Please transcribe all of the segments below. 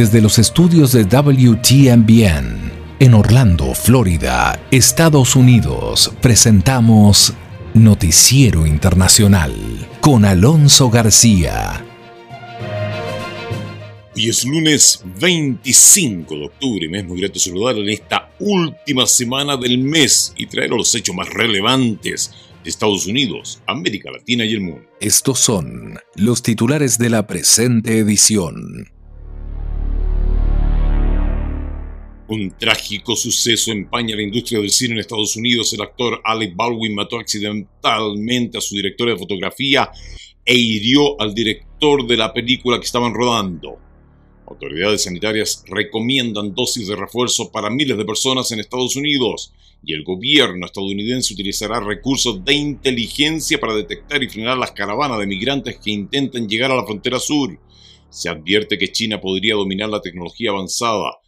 Desde los estudios de WTMBN en Orlando, Florida, Estados Unidos, presentamos Noticiero Internacional con Alonso García. Hoy es lunes 25 de octubre y me es muy grato saludar en esta última semana del mes y traer los hechos más relevantes de Estados Unidos, América Latina y el mundo. Estos son los titulares de la presente edición. Un trágico suceso empaña la industria del cine en Estados Unidos. El actor Alec Baldwin mató accidentalmente a su director de fotografía e hirió al director de la película que estaban rodando. Autoridades sanitarias recomiendan dosis de refuerzo para miles de personas en Estados Unidos y el gobierno estadounidense utilizará recursos de inteligencia para detectar y frenar las caravanas de migrantes que intenten llegar a la frontera sur. Se advierte que China podría dominar la tecnología avanzada.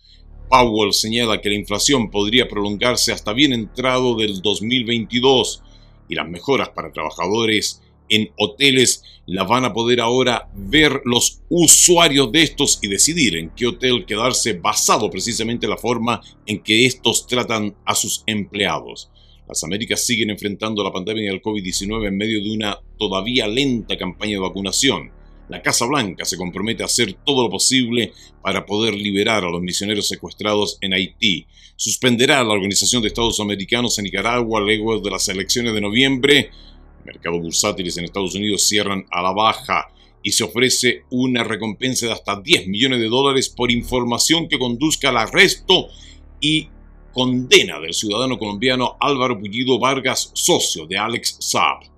Powell señala que la inflación podría prolongarse hasta bien entrado del 2022 y las mejoras para trabajadores en hoteles la van a poder ahora ver los usuarios de estos y decidir en qué hotel quedarse basado precisamente en la forma en que estos tratan a sus empleados. Las Américas siguen enfrentando la pandemia del COVID-19 en medio de una todavía lenta campaña de vacunación. La Casa Blanca se compromete a hacer todo lo posible para poder liberar a los misioneros secuestrados en Haití. Suspenderá la Organización de Estados Americanos en Nicaragua luego de las elecciones de noviembre mercados bursátiles en Estados Unidos cierran a la baja y se ofrece una recompensa de hasta 10 millones de dólares por información que conduzca al arresto y condena del ciudadano colombiano Álvaro Pullido Vargas, socio de Alex Saab.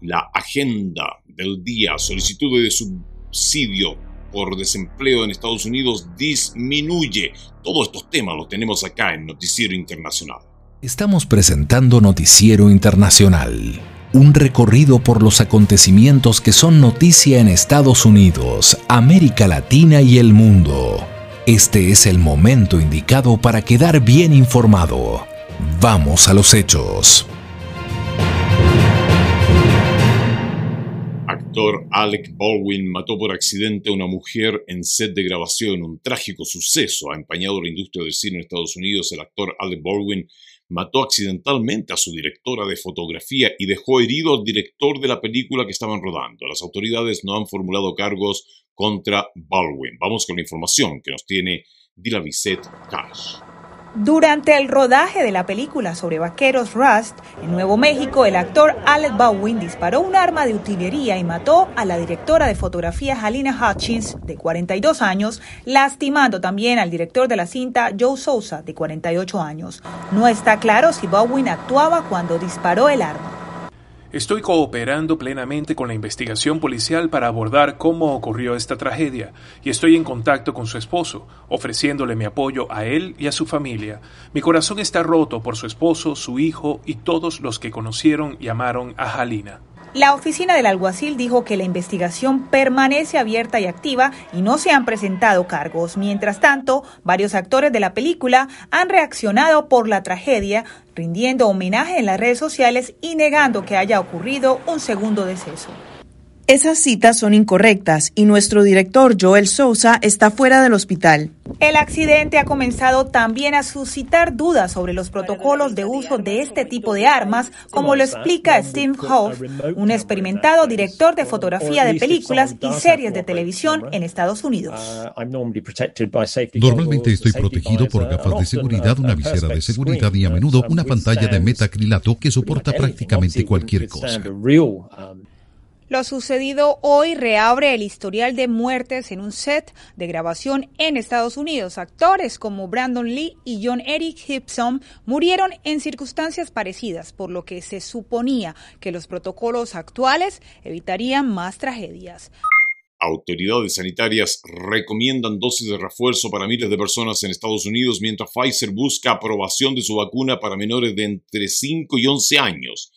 La agenda del día, solicitud de subsidio por desempleo en Estados Unidos disminuye. Todos estos temas los tenemos acá en Noticiero Internacional. Estamos presentando Noticiero Internacional un recorrido por los acontecimientos que son noticia en Estados Unidos, América Latina y el mundo. Este es el momento indicado para quedar bien informado. Vamos a los hechos. Actor Alec Baldwin mató por accidente a una mujer en set de grabación. Un trágico suceso ha empañado la industria del cine en Estados Unidos. El actor Alec Baldwin mató accidentalmente a su directora de fotografía y dejó herido al director de la película que estaban rodando. Las autoridades no han formulado cargos contra Baldwin. Vamos con la información que nos tiene Dilaviset Cash. Durante el rodaje de la película sobre vaqueros Rust, en Nuevo México, el actor Alec Baldwin disparó un arma de utilería y mató a la directora de fotografía Halina Hutchins, de 42 años, lastimando también al director de la cinta Joe Sousa, de 48 años. No está claro si Baldwin actuaba cuando disparó el arma. Estoy cooperando plenamente con la investigación policial para abordar cómo ocurrió esta tragedia y estoy en contacto con su esposo, ofreciéndole mi apoyo a él y a su familia. Mi corazón está roto por su esposo, su hijo y todos los que conocieron y amaron a Halina. La oficina del alguacil dijo que la investigación permanece abierta y activa y no se han presentado cargos. Mientras tanto, varios actores de la película han reaccionado por la tragedia, rindiendo homenaje en las redes sociales y negando que haya ocurrido un segundo deceso. Esas citas son incorrectas y nuestro director Joel Sousa está fuera del hospital. El accidente ha comenzado también a suscitar dudas sobre los protocolos de uso de este tipo de armas, como lo explica Steve Hoff, un experimentado director de fotografía de películas y series de televisión en Estados Unidos. Normalmente estoy protegido por gafas de seguridad, una visera de seguridad y a menudo una pantalla de metacrilato que soporta prácticamente cualquier cosa. Lo sucedido hoy reabre el historial de muertes en un set de grabación en Estados Unidos. Actores como Brandon Lee y John Eric Gibson murieron en circunstancias parecidas, por lo que se suponía que los protocolos actuales evitarían más tragedias. Autoridades sanitarias recomiendan dosis de refuerzo para miles de personas en Estados Unidos mientras Pfizer busca aprobación de su vacuna para menores de entre 5 y 11 años.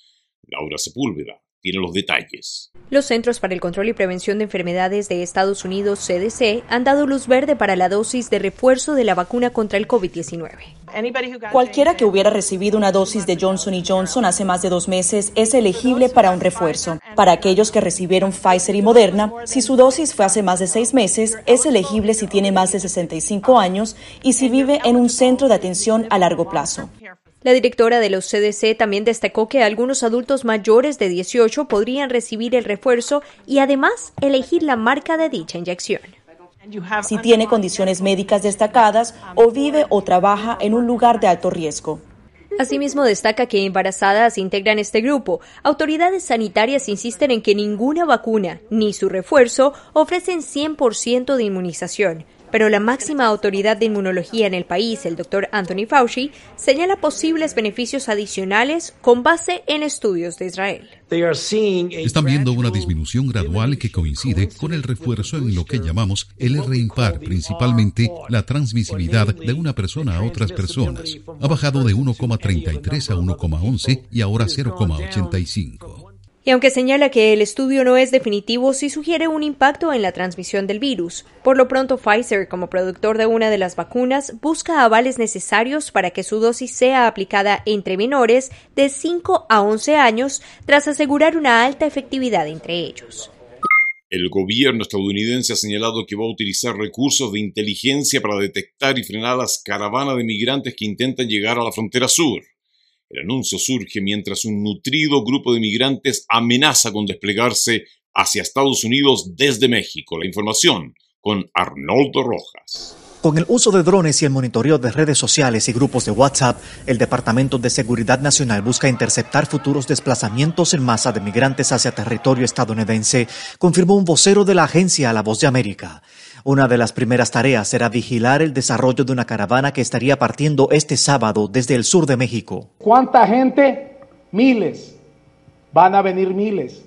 Laura Sepúlveda tiene los detalles. Los Centros para el Control y Prevención de Enfermedades de Estados Unidos, CDC, han dado luz verde para la dosis de refuerzo de la vacuna contra el COVID-19. Cualquiera que hubiera recibido una dosis de Johnson Johnson hace más de dos meses es elegible para un refuerzo. Para aquellos que recibieron Pfizer y Moderna, si su dosis fue hace más de seis meses, es elegible si tiene más de 65 años y si vive en un centro de atención a largo plazo. La directora de los CDC también destacó que algunos adultos mayores de 18 podrían recibir el refuerzo y además elegir la marca de dicha inyección. Si tiene condiciones médicas destacadas o vive o trabaja en un lugar de alto riesgo. Asimismo, destaca que embarazadas integran este grupo. Autoridades sanitarias insisten en que ninguna vacuna ni su refuerzo ofrecen 100% de inmunización pero la máxima autoridad de inmunología en el país, el doctor Anthony Fauci, señala posibles beneficios adicionales con base en estudios de Israel. Están viendo una disminución gradual que coincide con el refuerzo en lo que llamamos el R impar, principalmente la transmisibilidad de una persona a otras personas. Ha bajado de 1,33 a 1,11 y ahora 0,85. Y aunque señala que el estudio no es definitivo, sí sugiere un impacto en la transmisión del virus. Por lo pronto, Pfizer, como productor de una de las vacunas, busca avales necesarios para que su dosis sea aplicada entre menores de 5 a 11 años, tras asegurar una alta efectividad entre ellos. El gobierno estadounidense ha señalado que va a utilizar recursos de inteligencia para detectar y frenar las caravanas de migrantes que intentan llegar a la frontera sur. El anuncio surge mientras un nutrido grupo de migrantes amenaza con desplegarse hacia Estados Unidos desde México. La información con Arnoldo Rojas. Con el uso de drones y el monitoreo de redes sociales y grupos de WhatsApp, el Departamento de Seguridad Nacional busca interceptar futuros desplazamientos en masa de migrantes hacia territorio estadounidense, confirmó un vocero de la agencia La Voz de América. Una de las primeras tareas será vigilar el desarrollo de una caravana que estaría partiendo este sábado desde el sur de México. ¿Cuánta gente? Miles. Van a venir miles.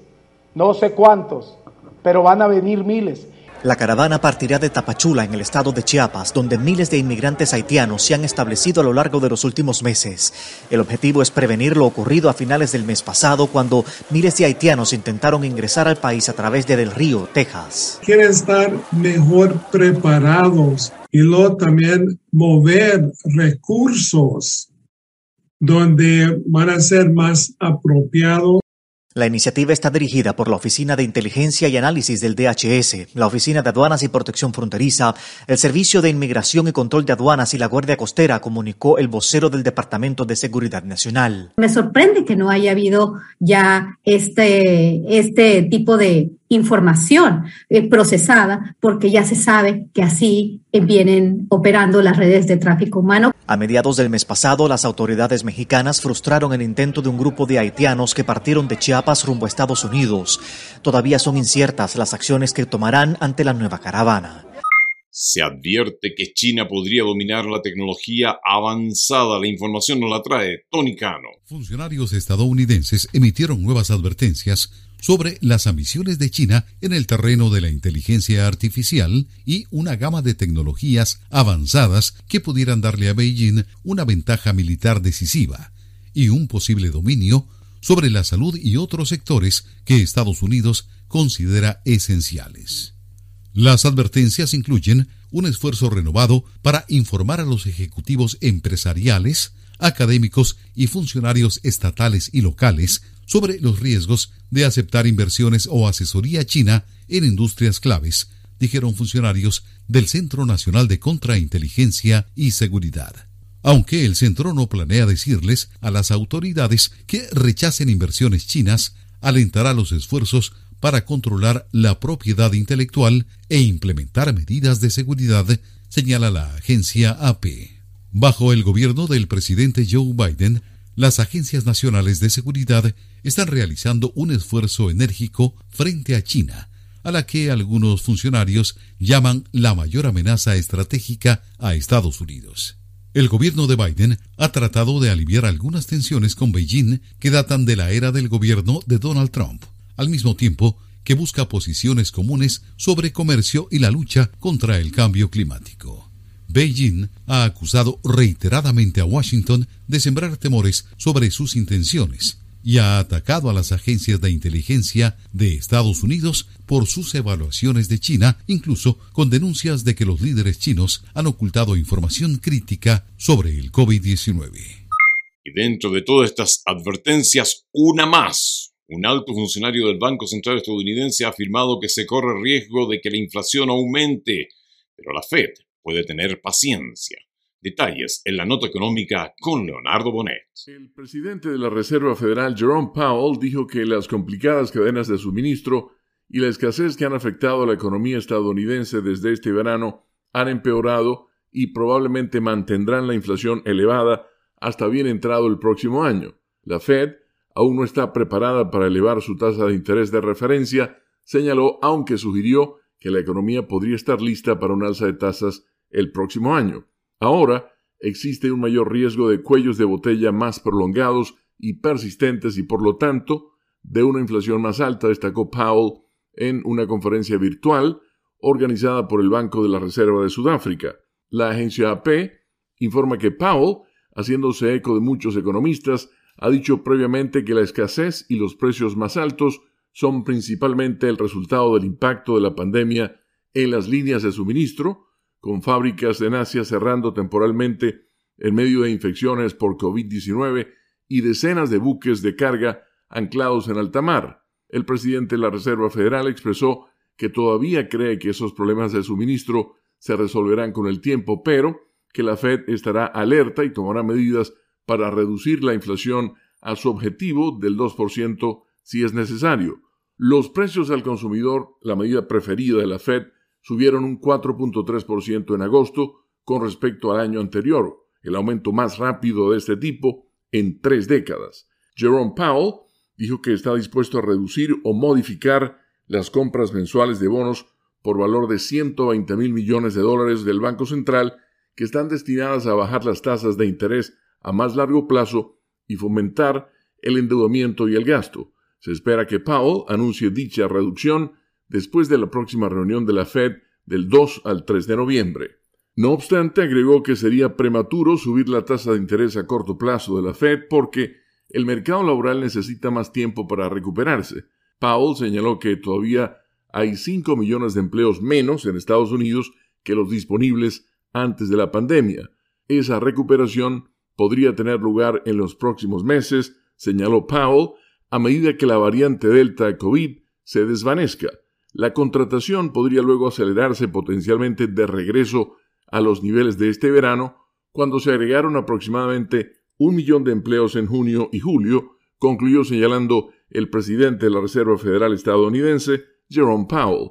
No sé cuántos, pero van a venir miles. La caravana partirá de Tapachula, en el estado de Chiapas, donde miles de inmigrantes haitianos se han establecido a lo largo de los últimos meses. El objetivo es prevenir lo ocurrido a finales del mes pasado, cuando miles de haitianos intentaron ingresar al país a través de Del Río, Texas. Quieren estar mejor preparados y luego también mover recursos donde van a ser más apropiados la iniciativa está dirigida por la Oficina de Inteligencia y Análisis del DHS, la Oficina de Aduanas y Protección Fronteriza, el Servicio de Inmigración y Control de Aduanas y la Guardia Costera, comunicó el vocero del Departamento de Seguridad Nacional. Me sorprende que no haya habido ya este, este tipo de información eh, procesada porque ya se sabe que así eh, vienen operando las redes de tráfico humano. A mediados del mes pasado, las autoridades mexicanas frustraron el intento de un grupo de haitianos que partieron de Chiapas rumbo a Estados Unidos. Todavía son inciertas las acciones que tomarán ante la nueva caravana. Se advierte que China podría dominar la tecnología avanzada. La información nos la trae Tony Cano. Funcionarios estadounidenses emitieron nuevas advertencias sobre las ambiciones de China en el terreno de la inteligencia artificial y una gama de tecnologías avanzadas que pudieran darle a Beijing una ventaja militar decisiva y un posible dominio sobre la salud y otros sectores que Estados Unidos considera esenciales. Las advertencias incluyen un esfuerzo renovado para informar a los ejecutivos empresariales, académicos y funcionarios estatales y locales sobre los riesgos de aceptar inversiones o asesoría china en industrias claves, dijeron funcionarios del Centro Nacional de Contrainteligencia y Seguridad. Aunque el centro no planea decirles a las autoridades que rechacen inversiones chinas, alentará los esfuerzos para controlar la propiedad intelectual e implementar medidas de seguridad, señala la agencia AP. Bajo el gobierno del presidente Joe Biden, las agencias nacionales de seguridad están realizando un esfuerzo enérgico frente a China, a la que algunos funcionarios llaman la mayor amenaza estratégica a Estados Unidos. El gobierno de Biden ha tratado de aliviar algunas tensiones con Beijing que datan de la era del gobierno de Donald Trump al mismo tiempo que busca posiciones comunes sobre comercio y la lucha contra el cambio climático. Beijing ha acusado reiteradamente a Washington de sembrar temores sobre sus intenciones, y ha atacado a las agencias de inteligencia de Estados Unidos por sus evaluaciones de China, incluso con denuncias de que los líderes chinos han ocultado información crítica sobre el COVID-19. Y dentro de todas estas advertencias, una más. Un alto funcionario del Banco Central estadounidense ha afirmado que se corre riesgo de que la inflación aumente, pero la Fed puede tener paciencia. Detalles en la nota económica con Leonardo Bonet. El presidente de la Reserva Federal, Jerome Powell, dijo que las complicadas cadenas de suministro y la escasez que han afectado a la economía estadounidense desde este verano han empeorado y probablemente mantendrán la inflación elevada hasta bien entrado el próximo año. La Fed aún no está preparada para elevar su tasa de interés de referencia, señaló, aunque sugirió que la economía podría estar lista para un alza de tasas el próximo año. Ahora existe un mayor riesgo de cuellos de botella más prolongados y persistentes y por lo tanto de una inflación más alta, destacó Powell en una conferencia virtual organizada por el Banco de la Reserva de Sudáfrica. La agencia AP informa que Powell, haciéndose eco de muchos economistas, ha dicho previamente que la escasez y los precios más altos son principalmente el resultado del impacto de la pandemia en las líneas de suministro, con fábricas en Asia cerrando temporalmente en medio de infecciones por COVID-19 y decenas de buques de carga anclados en alta mar. El presidente de la Reserva Federal expresó que todavía cree que esos problemas de suministro se resolverán con el tiempo, pero que la Fed estará alerta y tomará medidas para reducir la inflación a su objetivo del 2% si es necesario. Los precios al consumidor, la medida preferida de la Fed, subieron un 4.3% en agosto con respecto al año anterior, el aumento más rápido de este tipo en tres décadas. Jerome Powell dijo que está dispuesto a reducir o modificar las compras mensuales de bonos por valor de 120 mil millones de dólares del Banco Central que están destinadas a bajar las tasas de interés a más largo plazo y fomentar el endeudamiento y el gasto. Se espera que Powell anuncie dicha reducción después de la próxima reunión de la Fed del 2 al 3 de noviembre. No obstante, agregó que sería prematuro subir la tasa de interés a corto plazo de la Fed porque el mercado laboral necesita más tiempo para recuperarse. Powell señaló que todavía hay 5 millones de empleos menos en Estados Unidos que los disponibles antes de la pandemia. Esa recuperación podría tener lugar en los próximos meses, señaló Powell, a medida que la variante Delta de COVID se desvanezca. La contratación podría luego acelerarse potencialmente de regreso a los niveles de este verano, cuando se agregaron aproximadamente un millón de empleos en junio y julio, concluyó señalando el presidente de la Reserva Federal estadounidense, Jerome Powell.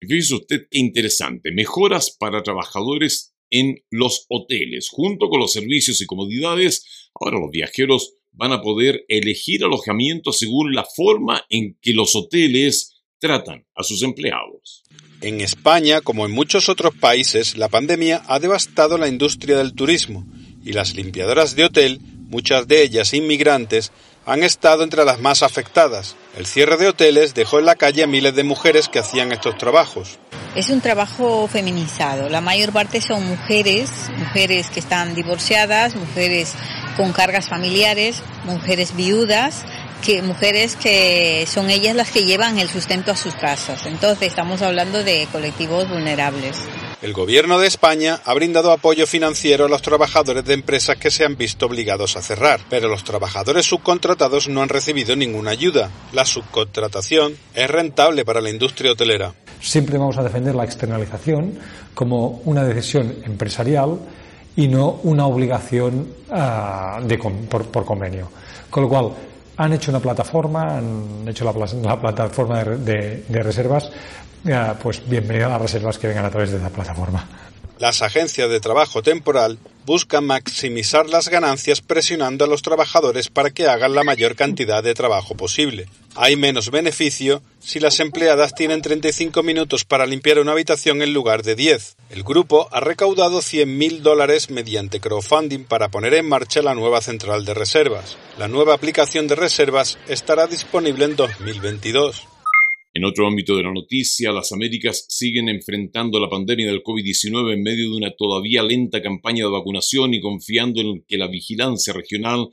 ¿Qué dice usted? Interesante. Mejoras para trabajadores en los hoteles. Junto con los servicios y comodidades, ahora los viajeros van a poder elegir alojamiento según la forma en que los hoteles tratan a sus empleados. En España, como en muchos otros países, la pandemia ha devastado la industria del turismo y las limpiadoras de hotel, muchas de ellas inmigrantes, han estado entre las más afectadas. El cierre de hoteles dejó en la calle a miles de mujeres que hacían estos trabajos. Es un trabajo feminizado. La mayor parte son mujeres, mujeres que están divorciadas, mujeres con cargas familiares, mujeres viudas que mujeres que son ellas las que llevan el sustento a sus casas. Entonces estamos hablando de colectivos vulnerables. El gobierno de España ha brindado apoyo financiero a los trabajadores de empresas que se han visto obligados a cerrar, pero los trabajadores subcontratados no han recibido ninguna ayuda. La subcontratación es rentable para la industria hotelera. Siempre vamos a defender la externalización como una decisión empresarial y no una obligación de, por, convenio. Con lo cual, han hecho una plataforma, han hecho la, la plataforma de, reservas, pues bienvenido a las reservas que vengan a través de esa plataforma. Las agencias de trabajo temporal buscan maximizar las ganancias presionando a los trabajadores para que hagan la mayor cantidad de trabajo posible. Hay menos beneficio si las empleadas tienen 35 minutos para limpiar una habitación en lugar de 10. El grupo ha recaudado 100.000 dólares mediante crowdfunding para poner en marcha la nueva central de reservas. La nueva aplicación de reservas estará disponible en 2022. En otro ámbito de la noticia, las Américas siguen enfrentando la pandemia del COVID-19 en medio de una todavía lenta campaña de vacunación y confiando en que la vigilancia regional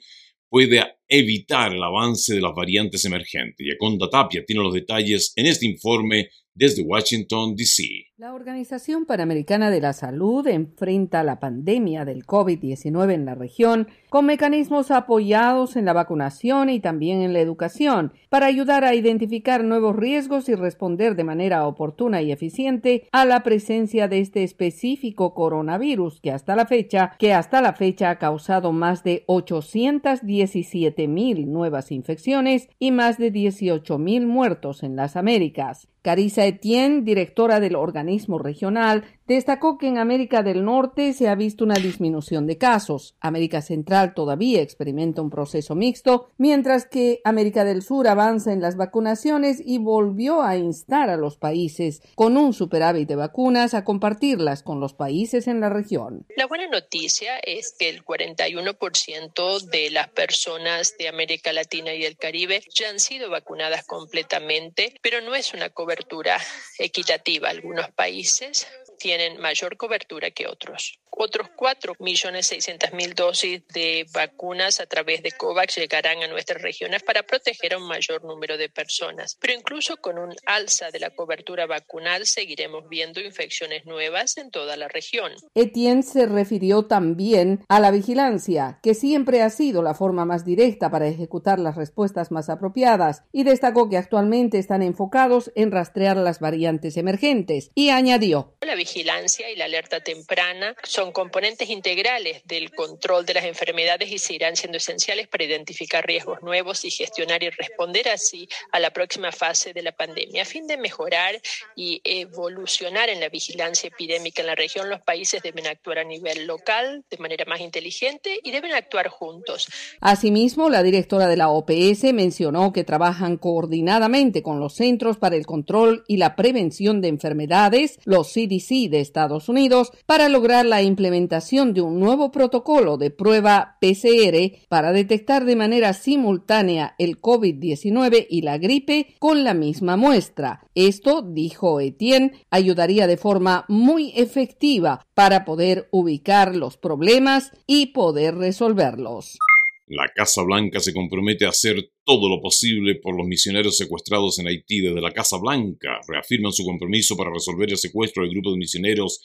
pueda evitar el avance de las variantes emergentes. Yaconda Tapia tiene los detalles en este informe desde Washington, D.C. La Organización Panamericana de la Salud enfrenta la pandemia del COVID-19 en la región con mecanismos apoyados en la vacunación y también en la educación para ayudar a identificar nuevos riesgos y responder de manera oportuna y eficiente a la presencia de este específico coronavirus que hasta la fecha que hasta la fecha ha causado más de 817 mil nuevas infecciones y más de 18 mil muertos en las Américas. Carissa Etienne, directora del organismo regional, destacó que en América del Norte se ha visto una disminución de casos. América Central todavía experimenta un proceso mixto, mientras que América del Sur avanza en las vacunaciones y volvió a instar a los países con un superávit de vacunas a compartirlas con los países en la región. La buena noticia es que el 41% de las personas de América Latina y el Caribe ya han sido vacunadas completamente, pero no es una cobertura equitativa. Algunos países tienen mayor cobertura que otros. Otros 4.600.000 dosis de vacunas a través de COVAX llegarán a nuestras regiones para proteger a un mayor número de personas. Pero incluso con un alza de la cobertura vacunal seguiremos viendo infecciones nuevas en toda la región. Etienne se refirió también a la vigilancia, que siempre ha sido la forma más directa para ejecutar las respuestas más apropiadas, y destacó que actualmente están enfocados en rastrear las variantes emergentes, y añadió. La vigilancia y la alerta temprana son componentes integrales del control de las enfermedades y seguirán siendo esenciales para identificar riesgos nuevos y gestionar y responder así a la próxima fase de la pandemia. A fin de mejorar y evolucionar en la vigilancia epidémica en la región, los países deben actuar a nivel local de manera más inteligente y deben actuar juntos. Asimismo, la directora de la OPS mencionó que trabajan coordinadamente con los Centros para el Control y la Prevención de Enfermedades, los CDC de Estados Unidos, para lograr la implementación de un nuevo protocolo de prueba PCR para detectar de manera simultánea el COVID-19 y la gripe con la misma muestra. Esto, dijo Etienne, ayudaría de forma muy efectiva para poder ubicar los problemas y poder resolverlos. La Casa Blanca se compromete a hacer todo lo posible por los misioneros secuestrados en Haití. Desde la Casa Blanca reafirman su compromiso para resolver el secuestro del grupo de misioneros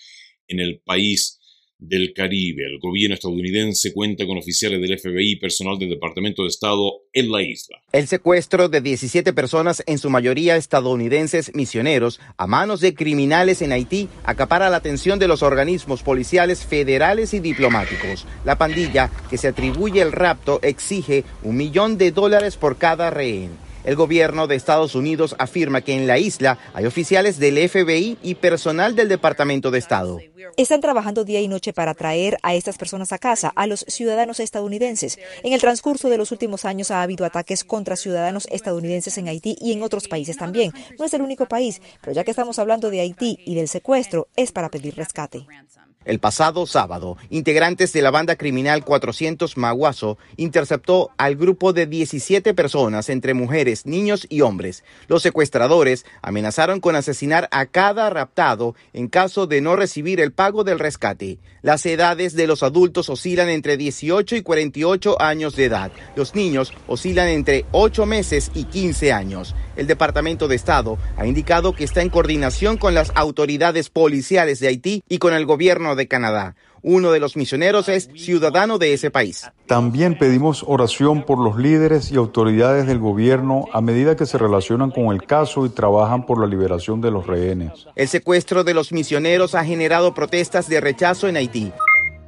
en el país del Caribe. El gobierno estadounidense cuenta con oficiales del FBI y personal del Departamento de Estado en la isla. El secuestro de 17 personas, en su mayoría estadounidenses misioneros, a manos de criminales en Haití, acapara la atención de los organismos policiales federales y diplomáticos. La pandilla que se atribuye el rapto exige un millón de dólares por cada rehén. El gobierno de Estados Unidos afirma que en la isla hay oficiales del FBI y personal del Departamento de Estado. Están trabajando día y noche para traer a estas personas a casa, a los ciudadanos estadounidenses. En el transcurso de los últimos años ha habido ataques contra ciudadanos estadounidenses en Haití y en otros países también. No es el único país, pero ya que estamos hablando de Haití y del secuestro, es para pedir rescate. El pasado sábado, integrantes de la banda criminal 400 Maguazo interceptó al grupo de 17 personas, entre mujeres, niños y hombres. Los secuestradores amenazaron con asesinar a cada raptado en caso de no recibir el pago del rescate. Las edades de los adultos oscilan entre 18 y 48 años de edad. Los niños oscilan entre 8 meses y 15 años. El Departamento de Estado ha indicado que está en coordinación con las autoridades policiales de Haití y con el gobierno de Canadá. Uno de los misioneros es ciudadano de ese país. También pedimos oración por los líderes y autoridades del gobierno a medida que se relacionan con el caso y trabajan por la liberación de los rehenes. El secuestro de los misioneros ha generado protestas de rechazo en Haití.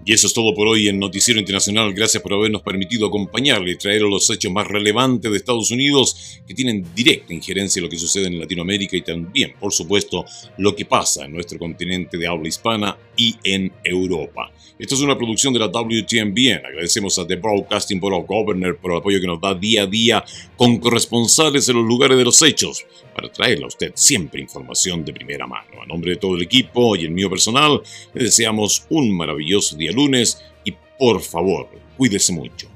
Y eso es todo por hoy en Noticiero Internacional. Gracias por habernos permitido acompañarle y traer los hechos más relevantes de Estados Unidos que tienen directa injerencia en lo que sucede en Latinoamérica y también, por supuesto, lo que pasa en nuestro continente de habla hispana y en Europa. Esto es una producción de la WTMBN. Agradecemos a The Broadcasting Board of Governors por el apoyo que nos da día a día con corresponsales en los lugares de los hechos para traerle a usted siempre información de primera mano. A nombre de todo el equipo y el mío personal, le deseamos un maravilloso día lunes y por favor, cuídese mucho.